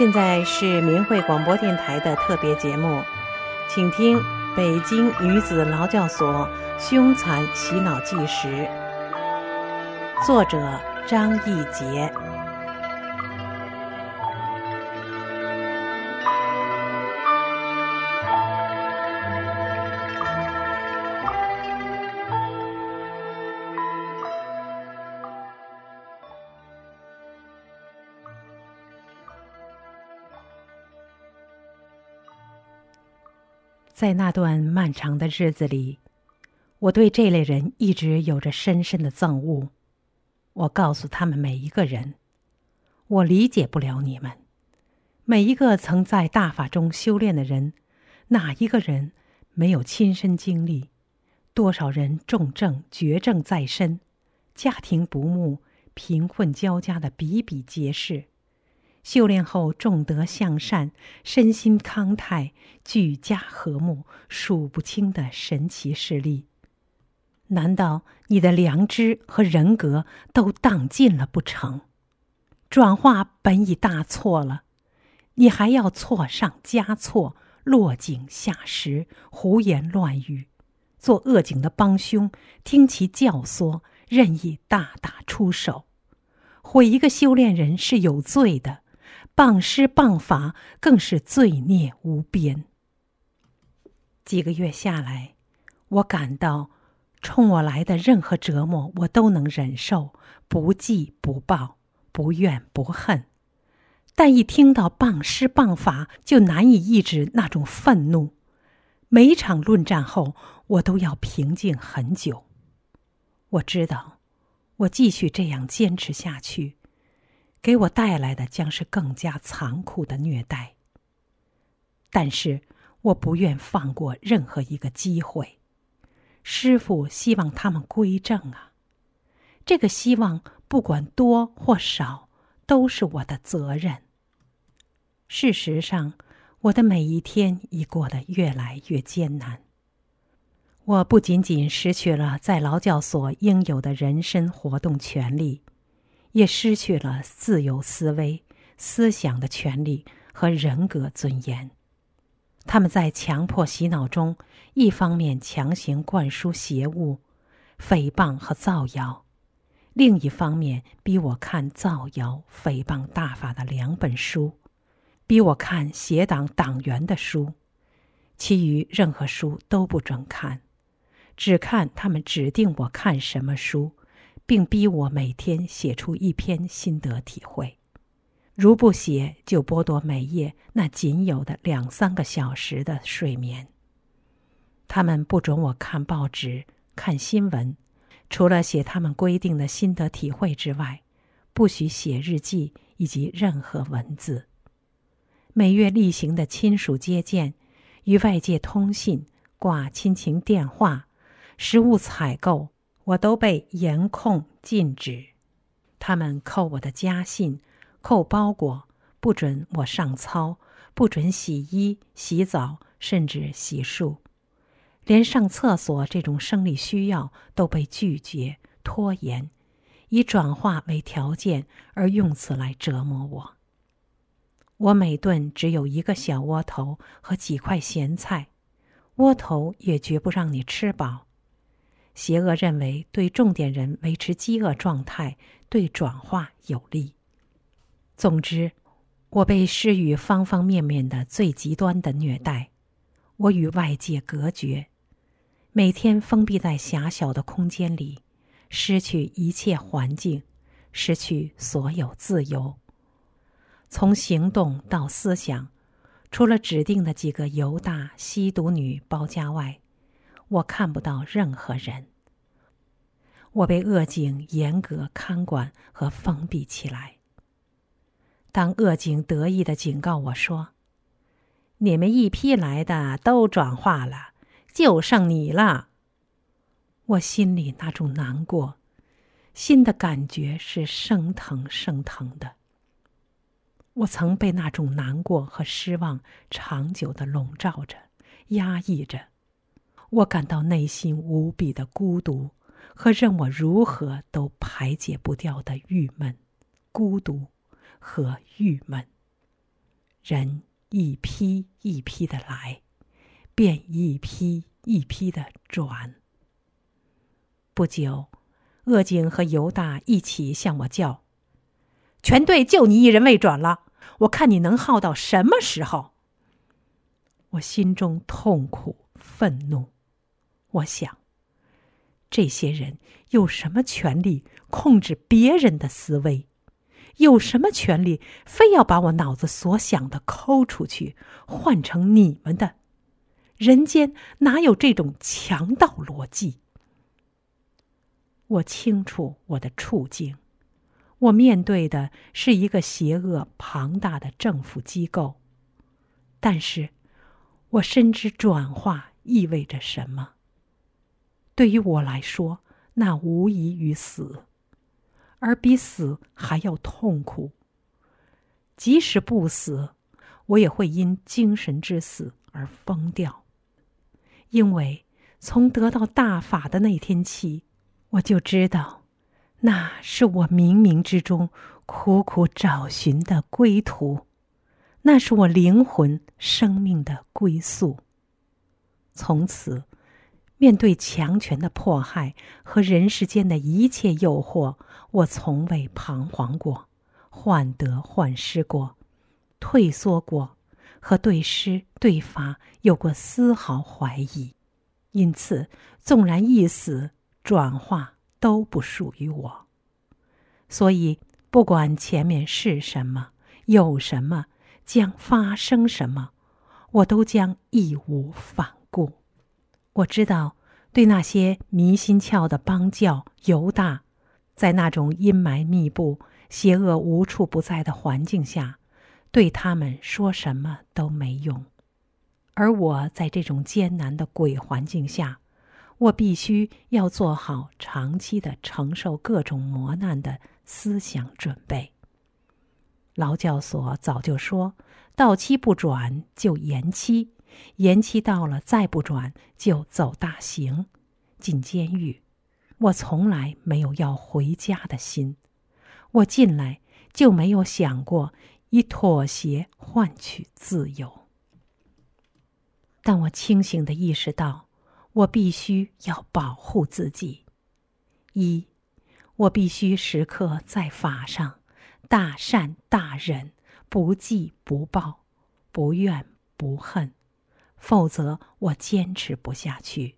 现在是明慧广播电台的特别节目，请听《北京女子劳教所凶残洗脑纪实》，作者张义杰。在那段漫长的日子里，我对这类人一直有着深深的憎恶。我告诉他们每一个人：“我理解不了你们。每一个曾在大法中修炼的人，哪一个人没有亲身经历？多少人重症、绝症在身，家庭不睦、贫困交加的比比皆是。”修炼后，重德向善，身心康泰，举家和睦，数不清的神奇事例。难道你的良知和人格都荡尽了不成？转化本已大错了，你还要错上加错，落井下石，胡言乱语，做恶警的帮凶，听其教唆，任意大打出手，毁一个修炼人是有罪的。谤师谤法更是罪孽无边。几个月下来，我感到，冲我来的任何折磨，我都能忍受，不记不报，不怨不恨。但一听到谤师谤法，就难以抑制那种愤怒。每场论战后，我都要平静很久。我知道，我继续这样坚持下去。给我带来的将是更加残酷的虐待。但是我不愿放过任何一个机会。师傅希望他们归正啊，这个希望不管多或少，都是我的责任。事实上，我的每一天已过得越来越艰难。我不仅仅失去了在劳教所应有的人身活动权利。也失去了自由思维、思想的权利和人格尊严。他们在强迫洗脑中，一方面强行灌输邪物、诽谤和造谣，另一方面逼我看造谣、诽谤大法的两本书，逼我看邪党党员的书，其余任何书都不准看，只看他们指定我看什么书。并逼我每天写出一篇心得体会，如不写，就剥夺每夜那仅有的两三个小时的睡眠。他们不准我看报纸、看新闻，除了写他们规定的心得体会之外，不许写日记以及任何文字。每月例行的亲属接见、与外界通信、挂亲情电话、食物采购。我都被严控禁止，他们扣我的家信，扣包裹，不准我上操，不准洗衣、洗澡，甚至洗漱，连上厕所这种生理需要都被拒绝、拖延，以转化为条件而用此来折磨我。我每顿只有一个小窝头和几块咸菜，窝头也绝不让你吃饱。邪恶认为，对重点人维持饥饿状态对转化有利。总之，我被施予方方面面的最极端的虐待，我与外界隔绝，每天封闭在狭小的空间里，失去一切环境，失去所有自由。从行动到思想，除了指定的几个犹大吸毒女包家外，我看不到任何人。我被恶警严格看管和封闭起来。当恶警得意的警告我说：“你们一批来的都转化了，就剩你了。”我心里那种难过，心的感觉是生疼生疼的。我曾被那种难过和失望长久的笼罩着、压抑着，我感到内心无比的孤独。和任我如何都排解不掉的郁闷、孤独和郁闷。人一批一批的来，便一批一批的转。不久，恶警和犹大一起向我叫：“全队就你一人未转了，我看你能耗到什么时候？”我心中痛苦愤怒，我想：这些人有什么权利控制别人的思维？有什么权利非要把我脑子所想的抠出去，换成你们的？人间哪有这种强盗逻辑？我清楚我的处境，我面对的是一个邪恶庞大的政府机构，但是，我深知转化意味着什么。对于我来说，那无异于死，而比死还要痛苦。即使不死，我也会因精神之死而疯掉，因为从得到大法的那天起。我就知道，那是我冥冥之中苦苦找寻的归途，那是我灵魂生命的归宿。从此，面对强权的迫害和人世间的一切诱惑，我从未彷徨过，患得患失过，退缩过，和对师对法有过丝毫怀疑。因此，纵然一死。转化都不属于我，所以不管前面是什么，有什么，将发生什么，我都将义无反顾。我知道，对那些迷心窍的帮教犹大，在那种阴霾密布、邪恶无处不在的环境下，对他们说什么都没用。而我在这种艰难的鬼环境下。我必须要做好长期的承受各种磨难的思想准备。劳教所早就说，到期不转就延期，延期到了再不转就走大刑，进监狱。我从来没有要回家的心，我进来就没有想过以妥协换取自由。但我清醒的意识到。我必须要保护自己。一，我必须时刻在法上大善大忍，不计不报，不怨不恨，否则我坚持不下去。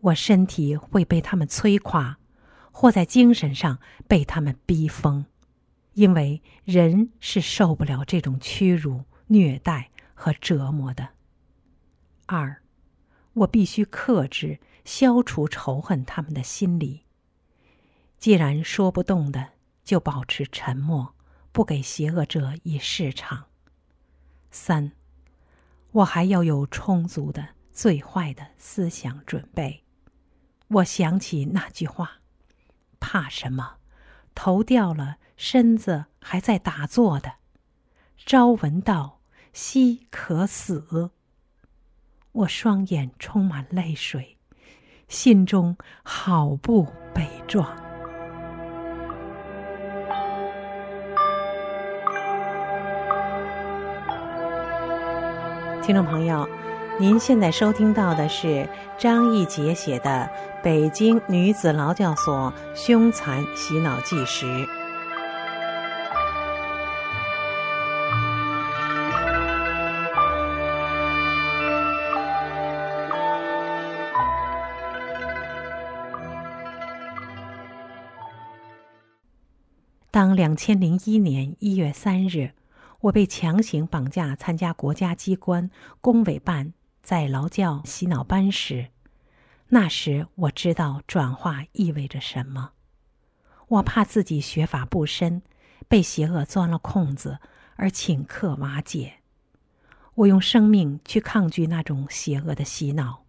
我身体会被他们摧垮，或在精神上被他们逼疯，因为人是受不了这种屈辱、虐待和折磨的。二。我必须克制、消除仇恨他们的心理。既然说不动的，就保持沉默，不给邪恶者以市场。三，我还要有充足的最坏的思想准备。我想起那句话：“怕什么？头掉了，身子还在打坐的。朝闻道，夕可死。”我双眼充满泪水，心中好不悲壮。听众朋友，您现在收听到的是张义杰写的《北京女子劳教所凶残洗脑纪实》。当两千零一年一月三日，我被强行绑架参加国家机关工委办在劳教洗脑班时，那时我知道转化意味着什么。我怕自己学法不深，被邪恶钻了空子而顷刻瓦解。我用生命去抗拒那种邪恶的洗脑。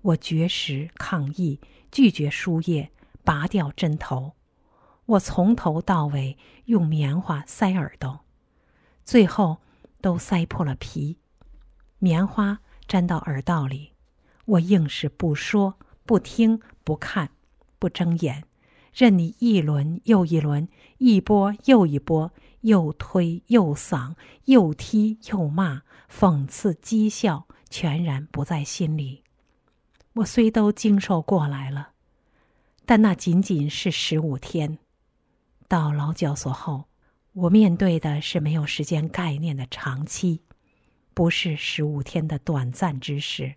我绝食抗议，拒绝输液，拔掉针头。我从头到尾用棉花塞耳朵，最后都塞破了皮，棉花粘到耳道里。我硬是不说、不听、不看、不睁眼，任你一轮又一轮，一波又一波，又推又搡，又踢又骂，讽刺讥笑，全然不在心里。我虽都经受过来了，但那仅仅是十五天。到劳教所后，我面对的是没有时间概念的长期，不是十五天的短暂之事。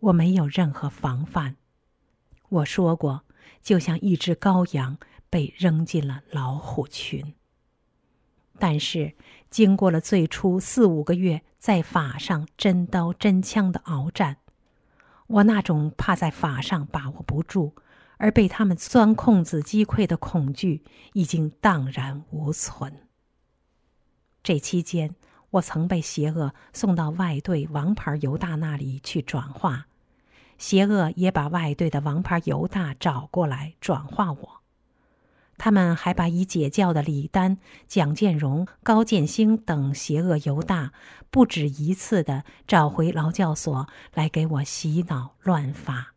我没有任何防范。我说过，就像一只羔羊被扔进了老虎群。但是，经过了最初四五个月在法上真刀真枪的鏖战，我那种怕在法上把握不住。而被他们钻空子击溃的恐惧已经荡然无存。这期间，我曾被邪恶送到外队王牌犹大那里去转化，邪恶也把外队的王牌犹大找过来转化我。他们还把已解教的李丹、蒋建荣、高建兴等邪恶犹大不止一次的找回劳教所来给我洗脑乱发。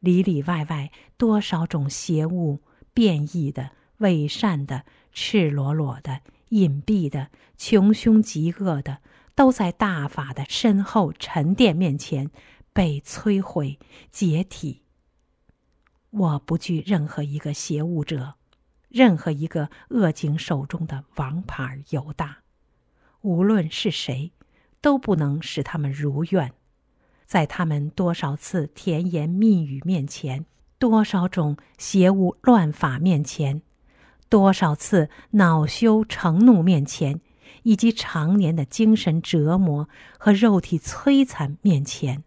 里里外外多少种邪物、变异的、伪善的、赤裸裸的、隐蔽的、穷凶极恶的，都在大法的身后沉淀面前被摧毁解体。我不惧任何一个邪物者，任何一个恶警手中的王牌犹大，无论是谁，都不能使他们如愿。在他们多少次甜言蜜语面前，多少种邪物乱法面前，多少次恼羞成怒面前，以及常年的精神折磨和肉体摧残面前，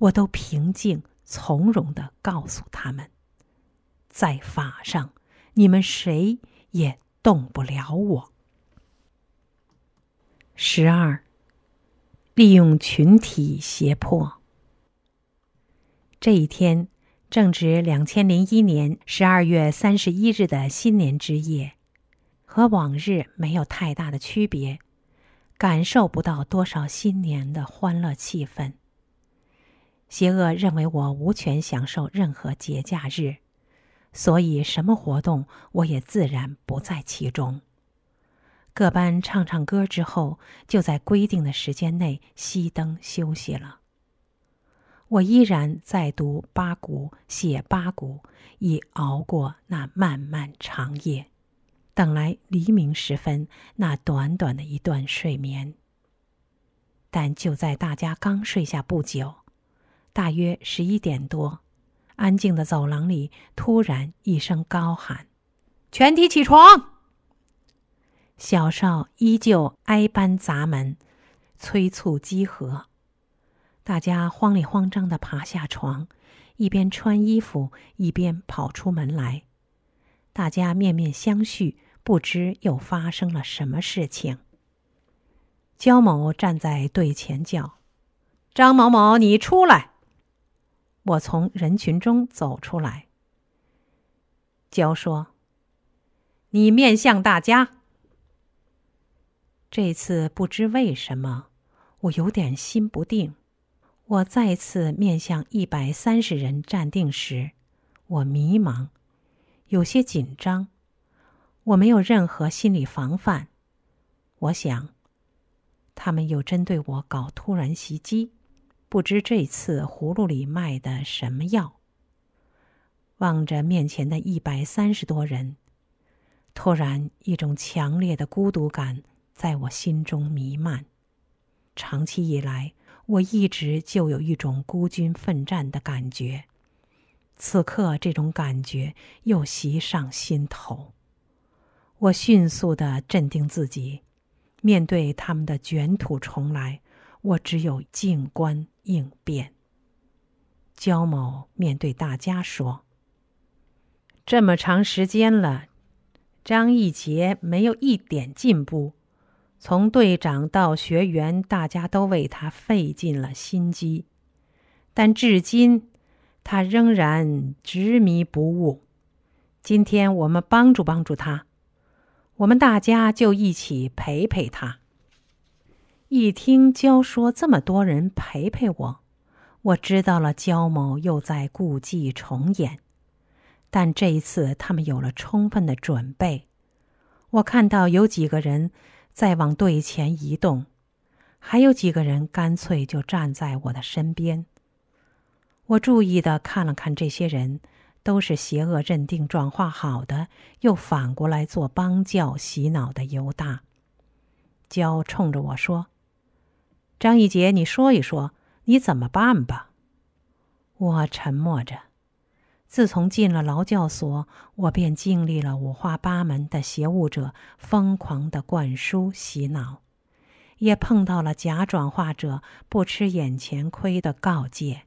我都平静从容的告诉他们：在法上，你们谁也动不了我。十二。利用群体胁迫。这一天正值两千零一年十二月三十一日的新年之夜，和往日没有太大的区别，感受不到多少新年的欢乐气氛。邪恶认为我无权享受任何节假日，所以什么活动我也自然不在其中。各班唱唱歌之后，就在规定的时间内熄灯休息了。我依然在读八股，写八股，以熬过那漫漫长夜，等来黎明时分那短短的一段睡眠。但就在大家刚睡下不久，大约十一点多，安静的走廊里突然一声高喊：“全体起床！”小少依旧挨班砸门，催促集合。大家慌里慌张的爬下床，一边穿衣服，一边跑出门来。大家面面相觑，不知又发生了什么事情。焦某站在队前叫：“张某某，你出来！”我从人群中走出来。焦说：“你面向大家。”这次不知为什么，我有点心不定。我再次面向一百三十人站定时，我迷茫，有些紧张。我没有任何心理防范。我想，他们又针对我搞突然袭击，不知这次葫芦里卖的什么药。望着面前的一百三十多人，突然一种强烈的孤独感。在我心中弥漫。长期以来，我一直就有一种孤军奋战的感觉。此刻，这种感觉又袭上心头。我迅速的镇定自己，面对他们的卷土重来，我只有静观应变。焦某面对大家说：“这么长时间了，张义杰没有一点进步。”从队长到学员，大家都为他费尽了心机，但至今他仍然执迷不悟。今天我们帮助帮助他，我们大家就一起陪陪他。一听焦说这么多人陪陪我，我知道了焦某又在故伎重演。但这一次他们有了充分的准备。我看到有几个人再往队前移动，还有几个人干脆就站在我的身边。我注意的看了看这些人，都是邪恶认定转化好的，又反过来做帮教洗脑的犹大。焦冲着我说：“张一杰，你说一说，你怎么办吧？”我沉默着。自从进了劳教所，我便经历了五花八门的邪物者疯狂的灌输洗脑，也碰到了假转化者不吃眼前亏的告诫。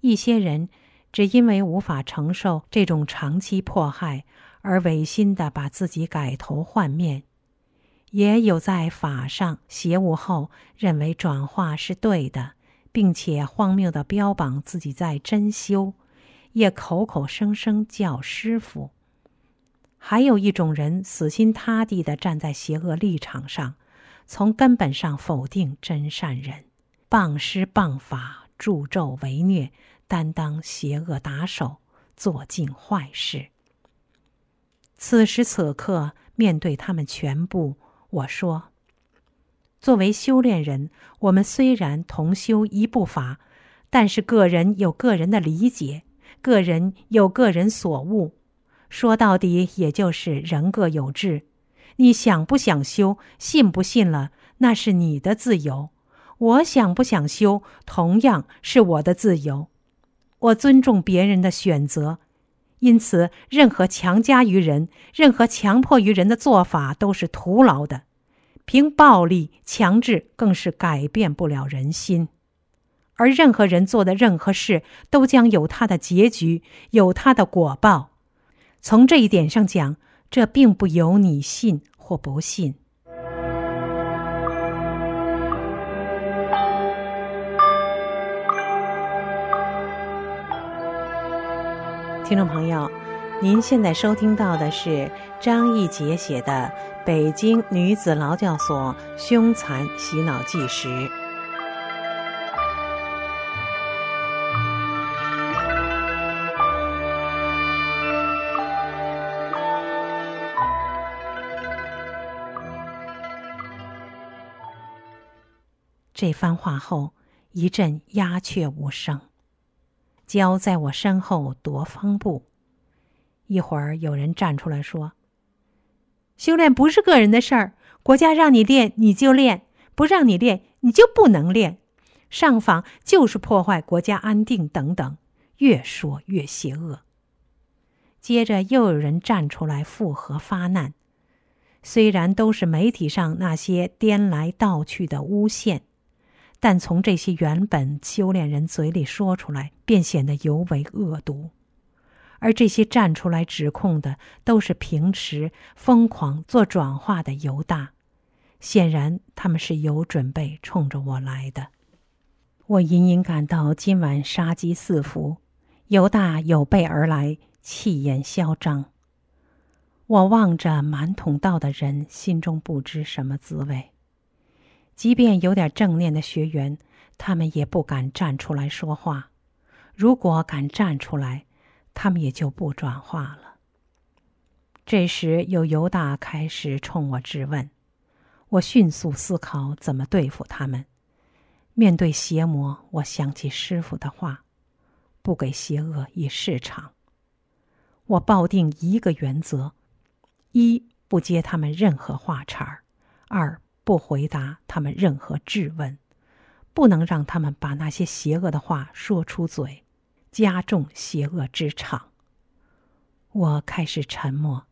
一些人只因为无法承受这种长期迫害，而违心的把自己改头换面；也有在法上邪物后，认为转化是对的，并且荒谬的标榜自己在真修，也口口声声叫师傅。还有一种人死心塌地的站在邪恶立场上，从根本上否定真善人，谤师谤法。助纣为虐，担当邪恶打手，做尽坏事。此时此刻，面对他们全部，我说：“作为修炼人，我们虽然同修一部法，但是个人有个人的理解，个人有个人所悟。说到底，也就是人各有志。你想不想修，信不信了，那是你的自由。”我想不想修，同样是我的自由。我尊重别人的选择，因此，任何强加于人、任何强迫于人的做法都是徒劳的。凭暴力强制，更是改变不了人心。而任何人做的任何事，都将有他的结局，有他的果报。从这一点上讲，这并不由你信或不信。听众朋友，您现在收听到的是张义杰写的《北京女子劳教所凶残洗脑纪实》。这番话后，一阵鸦雀无声。焦在我身后踱方步，一会儿有人站出来说：“修炼不是个人的事儿，国家让你练你就练，不让你练你就不能练。上访就是破坏国家安定等等，越说越邪恶。”接着又有人站出来附和发难，虽然都是媒体上那些颠来倒去的诬陷。但从这些原本修炼人嘴里说出来，便显得尤为恶毒。而这些站出来指控的，都是平时疯狂做转化的犹大，显然他们是有准备冲着我来的。我隐隐感到今晚杀机四伏，犹大有备而来，气焰嚣张。我望着满桶道的人，心中不知什么滋味。即便有点正念的学员，他们也不敢站出来说话。如果敢站出来，他们也就不转化了。这时，有犹大开始冲我质问，我迅速思考怎么对付他们。面对邪魔，我想起师傅的话：“不给邪恶以市场。”我抱定一个原则：一不接他们任何话茬儿；二。不回答他们任何质问，不能让他们把那些邪恶的话说出嘴，加重邪恶之场。我开始沉默，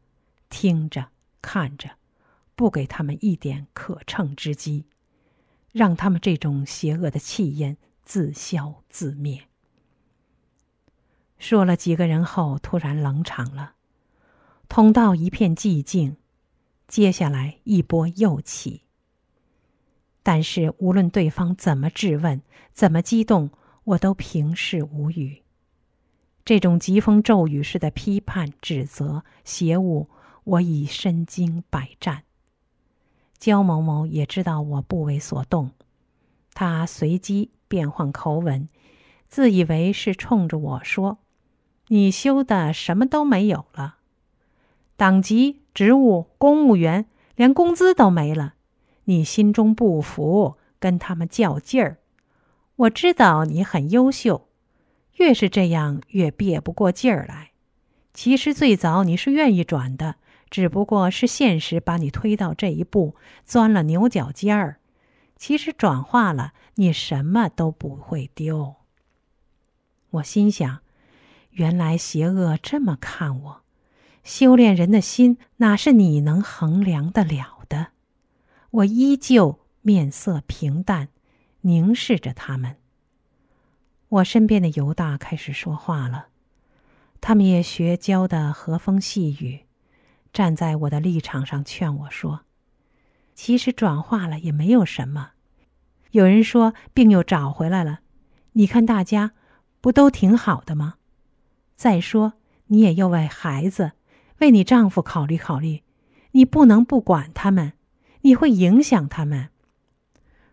听着，看着，不给他们一点可乘之机，让他们这种邪恶的气焰自消自灭。说了几个人后，突然冷场了，通道一片寂静，接下来一波又起。但是，无论对方怎么质问，怎么激动，我都平视无语。这种疾风骤雨式的批判、指责、邪物，我已身经百战。焦某某也知道我不为所动，他随机变换口吻，自以为是冲着我说：“你修的什么都没有了，党籍、职务、公务员，连工资都没了。你心中不服，跟他们较劲儿。我知道你很优秀，越是这样越憋不过劲儿来。其实最早你是愿意转的，只不过是现实把你推到这一步，钻了牛角尖儿。其实转化了，你什么都不会丢。我心想。原来邪恶这么看我，修炼人的心哪是你能衡量得了的？我依旧面色平淡，凝视着他们。我身边的犹大开始说话了，他们也学教的和风细雨，站在我的立场上劝我说：“其实转化了也没有什么。有人说病又找回来了，你看大家不都挺好的吗？”再说，你也要为孩子、为你丈夫考虑考虑，你不能不管他们，你会影响他们。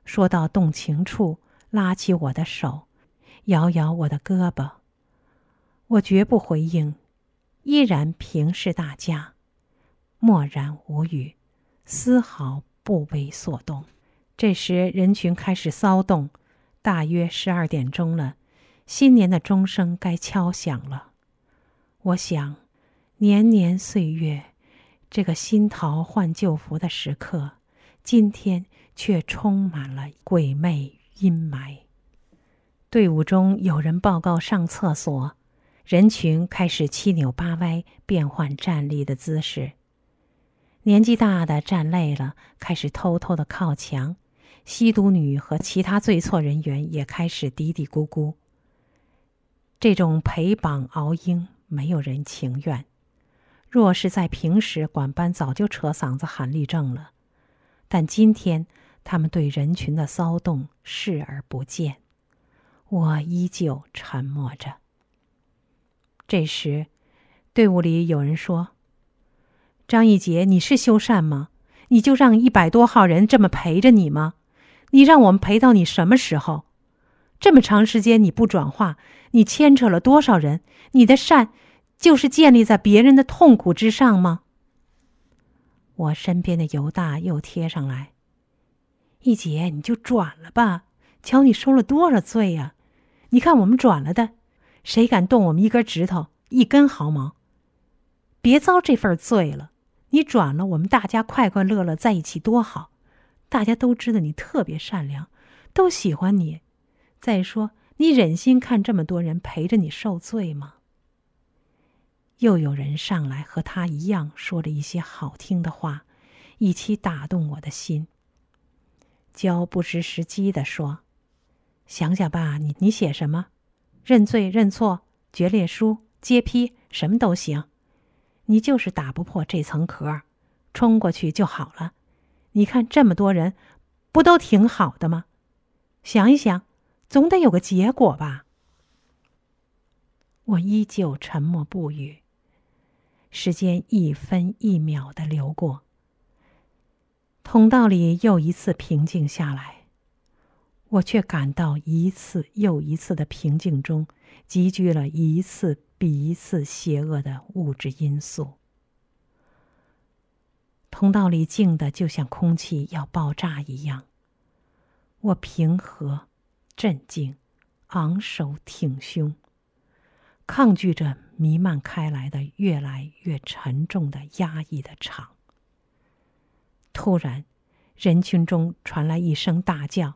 说到动情处，拉起我的手，摇摇我的胳膊。我绝不回应，依然平视大家，默然无语，丝毫不为所动。这时，人群开始骚动，大约十二点钟了，新年的钟声该敲响了。我想，年年岁月，这个新桃换旧符的时刻，今天却充满了鬼魅阴霾。队伍中有人报告上厕所，人群开始七扭八歪，变换站立的姿势。年纪大的站累了，开始偷偷的靠墙。吸毒女和其他罪错人员也开始嘀嘀咕咕。这种陪绑熬鹰。没有人情愿。若是在平时，管班早就扯嗓子喊立正了。但今天，他们对人群的骚动视而不见。我依旧沉默着。这时，队伍里有人说：“张一杰，你是修善吗？你就让一百多号人这么陪着你吗？你让我们陪到你什么时候？这么长时间你不转化，你牵扯了多少人？你的善。”就是建立在别人的痛苦之上吗？我身边的犹大又贴上来，一姐你就转了吧，瞧你受了多少罪呀！你看我们转了的，谁敢动我们一根指头、一根毫毛？别遭这份罪了。你转了，我们大家快快乐乐在一起多好。大家都知道你特别善良，都喜欢你。再说，你忍心看这么多人陪着你受罪吗？又有人上来和他一样说了一些好听的话，一起打动我的心。焦不失时机的说：“想想吧，你你写什么？认罪认错、决裂书、揭批，什么都行。你就是打不破这层壳，冲过去就好了。你看这么多人，不都挺好的吗？想一想，总得有个结果吧。”我依旧沉默不语。时间一分一秒的流过，通道里又一次平静下来，我却感到一次又一次的平静中积聚了一次比一次邪恶的物质因素。通道里静的就像空气要爆炸一样，我平和、镇静、昂首挺胸。抗拒着弥漫开来的越来越沉重的压抑的场。突然，人群中传来一声大叫：“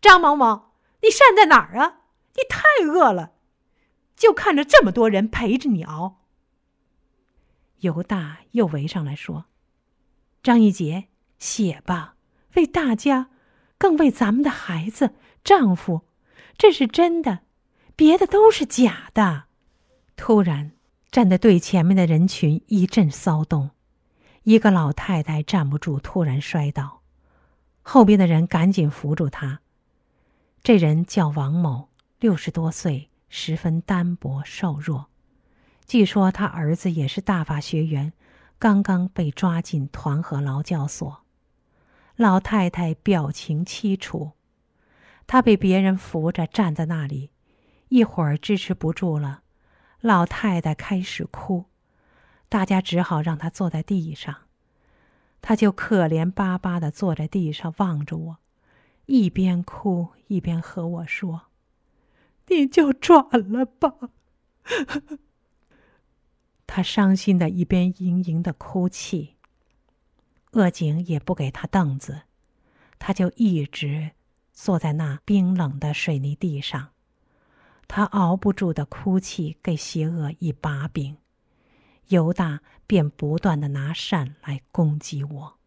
张某某，你善在哪儿啊？你太饿了，就看着这么多人陪着你熬。”犹大又围上来说：“张一杰，写吧，为大家，更为咱们的孩子、丈夫，这是真的。”别的都是假的。突然，站在最前面的人群一阵骚动，一个老太太站不住，突然摔倒，后边的人赶紧扶住她。这人叫王某，六十多岁，十分单薄瘦弱。据说他儿子也是大法学员，刚刚被抓进团河劳教所。老太太表情凄楚，她被别人扶着站在那里。一会儿支持不住了，老太太开始哭，大家只好让她坐在地上。她就可怜巴巴的坐在地上，望着我，一边哭一边和我说：“你就转了吧。”她伤心的一边盈盈的哭泣。恶景也不给他凳子，他就一直坐在那冰冷的水泥地上。他熬不住的哭泣给邪恶一把柄，犹大便不断的拿扇来攻击我。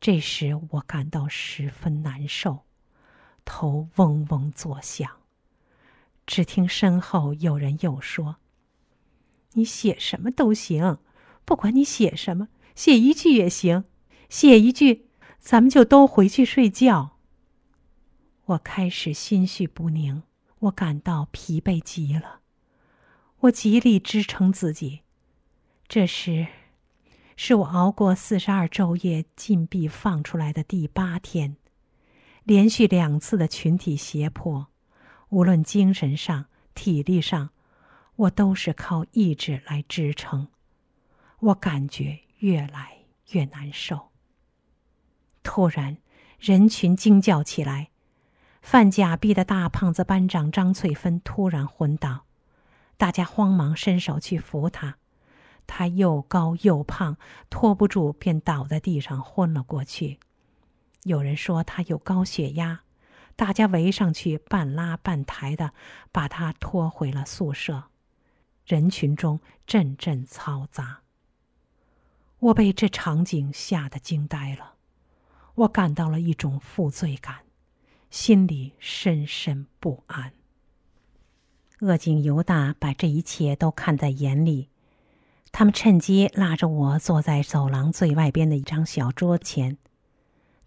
这时我感到十分难受，头嗡嗡作响。只听身后有人又说：“你写什么都行，不管你写什么。”写一句也行，写一句，咱们就都回去睡觉。我开始心绪不宁，我感到疲惫极了，我极力支撑自己。这时，是我熬过四十二昼夜禁闭放出来的第八天，连续两次的群体胁迫，无论精神上、体力上，我都是靠意志来支撑。我感觉。越来越难受。突然，人群惊叫起来。犯假币的大胖子班长张翠芬突然昏倒，大家慌忙伸手去扶他。他又高又胖，拖不住，便倒在地上昏了过去。有人说他有高血压，大家围上去，半拉半抬的把他拖回了宿舍。人群中阵阵嘈杂。我被这场景吓得惊呆了，我感到了一种负罪感，心里深深不安。恶警犹大把这一切都看在眼里，他们趁机拉着我坐在走廊最外边的一张小桌前，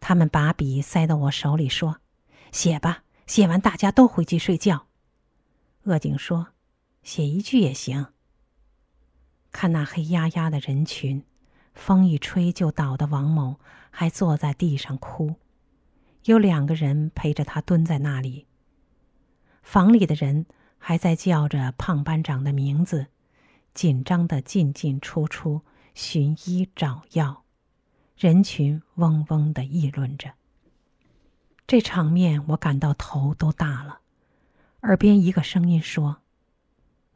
他们把笔塞到我手里，说：“写吧，写完大家都回去睡觉。”恶警说：“写一句也行。”看那黑压压的人群。风一吹就倒的王某还坐在地上哭，有两个人陪着他蹲在那里。房里的人还在叫着胖班长的名字，紧张的进进出出寻医找药，人群嗡嗡的议论着。这场面我感到头都大了。耳边一个声音说：“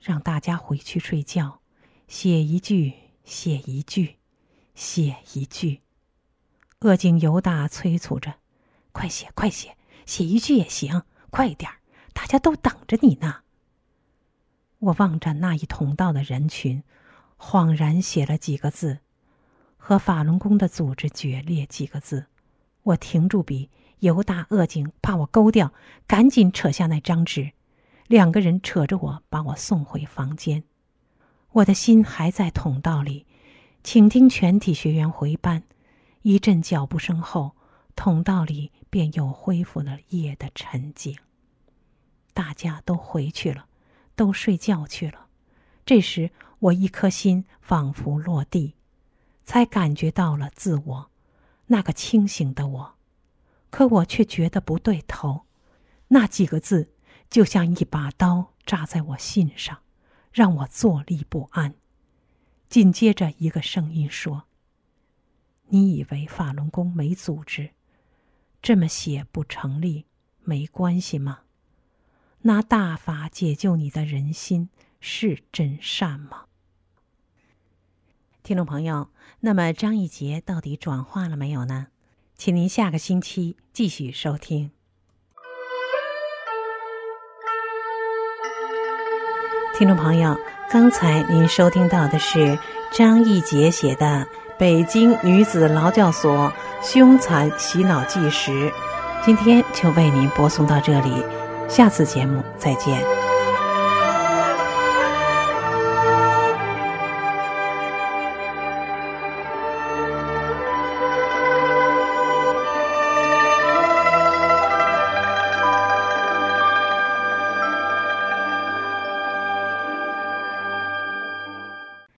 让大家回去睡觉，写一句，写一句。”写一句，恶警犹大催促着：“快写，快写，写一句也行，快点儿，大家都等着你呢。”我望着那一通道的人群，恍然写了几个字：“和法轮功的组织决裂。”几个字，我停住笔，犹大、恶警怕我勾掉，赶紧扯下那张纸，两个人扯着我把我送回房间。我的心还在通道里。请听全体学员回班。一阵脚步声后，通道里便又恢复了夜的沉静。大家都回去了，都睡觉去了。这时，我一颗心仿佛落地，才感觉到了自我，那个清醒的我。可我却觉得不对头，那几个字就像一把刀扎在我心上，让我坐立不安。紧接着，一个声音说：“你以为法轮功没组织，这么写不成立，没关系吗？拿大法解救你的人心是真善吗？”听众朋友，那么张一杰到底转化了没有呢？请您下个星期继续收听。听众朋友。刚才您收听到的是张一杰写的《北京女子劳教所凶残洗脑纪实》，今天就为您播送到这里，下次节目再见。